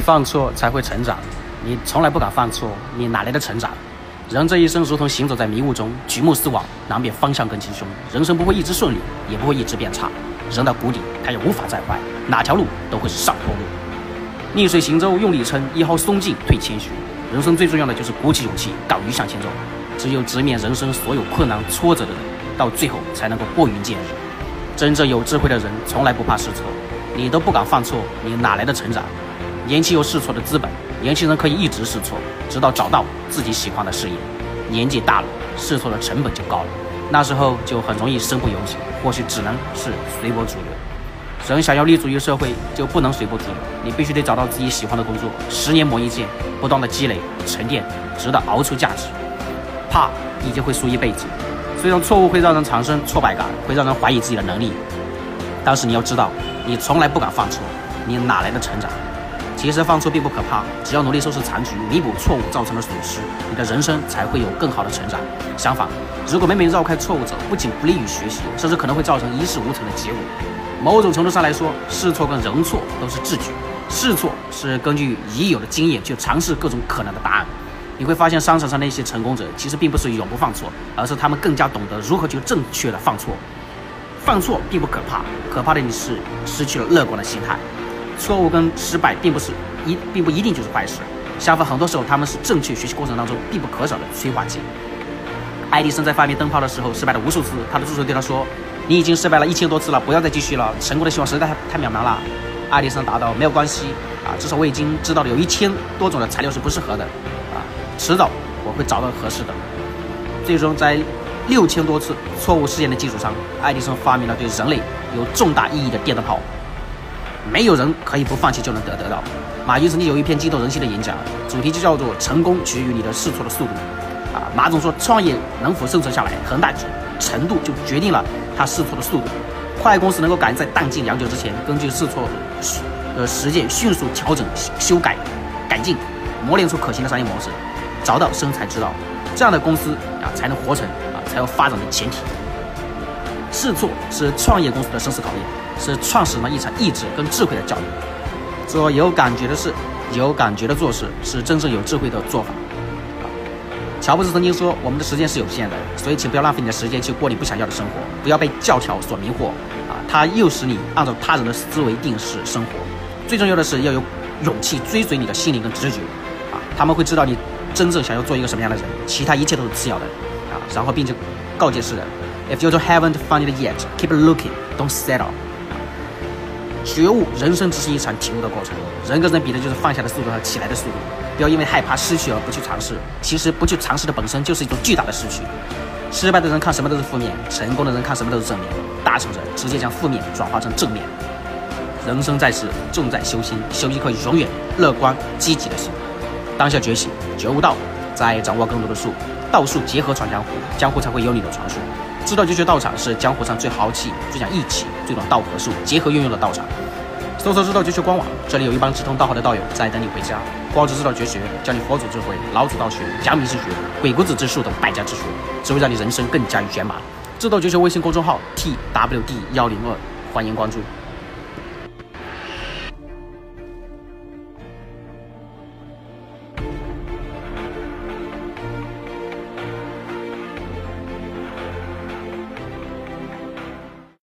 犯错才会成长，你从来不敢犯错，你哪来的成长？人这一生如同行走在迷雾中，举目四望，难免方向更轻松。人生不会一直顺利，也不会一直变差。人到谷底，他也无法再坏，哪条路都会是上坡路。逆水行舟，用力撑；一毫松劲，退谦虚。人生最重要的就是鼓起勇气，敢于向前走。只有直面人生所有困难挫折的人，到最后才能够拨云见日。真正有智慧的人，从来不怕试错。你都不敢犯错，你哪来的成长？年轻有试错的资本，年轻人可以一直试错，直到找到自己喜欢的事业。年纪大了，试错的成本就高了，那时候就很容易身不由己，或许只能是随波逐流。人想要立足于社会，就不能随波逐流，你必须得找到自己喜欢的工作，十年磨一剑，不断的积累沉淀，直到熬出价值。怕你就会输一辈子。虽然错误会让人产生挫败感，会让人怀疑自己的能力，但是你要知道，你从来不敢犯错，你哪来的成长？其实犯错并不可怕，只要努力收拾残局，弥补错误造成的损失，你的人生才会有更好的成长。相反，如果每每绕开错误走，不仅不利于学习，甚至可能会造成一事无成的结果。某种程度上来说，试错跟容错都是智举。试错是根据已有的经验去尝试各种可能的答案。你会发现，商场上那些成功者其实并不是永不犯错，而是他们更加懂得如何去正确的犯错。犯错并不可怕，可怕的你是失去了乐观的心态。错误跟失败并不是一，并不一定就是坏事。相反，很多时候他们是正确学习过程当中必不可少的催化剂。爱迪生在发明灯泡的时候失败了无数次，他的助手对他说：“你已经失败了一千多次了，不要再继续了，成功的希望实在太太渺茫了。”爱迪生答道：“没有关系啊，至少我已经知道了有一千多种的材料是不适合的。”啊迟早我会找到合适的。最终，在六千多次错误试验的基础上，爱迪生发明了对人类有重大意义的电灯泡。没有人可以不放弃就能得得到。马云曾经有一篇激动人心的演讲，主题就叫做“成功取决于你的试错的速度”。啊，马总说，创业能否生存下来，很大程度就决定了他试错的速度。快公司能够赶在弹尽粮绝之前，根据试错的实践迅速调整、修改、改进，磨练出可行的商业模式。找到生财之道，这样的公司啊才能活成啊，才有发展的前提。试错是创业公司的生死考验，是创始人一场意志跟智慧的教育。做有感觉的事，有感觉的做事，是真正有智慧的做法。乔布斯曾经说：“我们的时间是有限的，所以请不要浪费你的时间去过你不想要的生活，不要被教条所迷惑啊，它诱使你按照他人的思维定式生活。最重要的是要有勇气追随你的心灵跟直觉啊，他们会知道你。”真正想要做一个什么样的人，其他一切都是次要的啊！然后并且告诫世人：If you don't haven't found it yet, keep looking, don't settle。觉悟，人生只是一场体悟的过程。人跟人比的就是放下的速度和起来的速度。不要因为害怕失去而不去尝试。其实不去尝试的本身就是一种巨大的失去。失败的人看什么都是负面，成功的人看什么都是正面。大成者直接将负面转化成正面。人生在世，重在修心，修一颗永远乐观积极的心。当下觉醒，觉悟道，再掌握更多的术，道术结合传江湖，江湖才会有你的传说。知道绝学道场是江湖上最豪气、最讲义气、最懂道和术结合运用的道场。搜索知道绝学官网，这里有一帮志同道合的道友在等你回家。光之知道绝学，教你佛祖智慧、老祖道学、阳明之学、鬼谷子之术等百家之学，只会让你人生更加圆满。知道绝学微信公众号 t w d 幺零二，欢迎关注。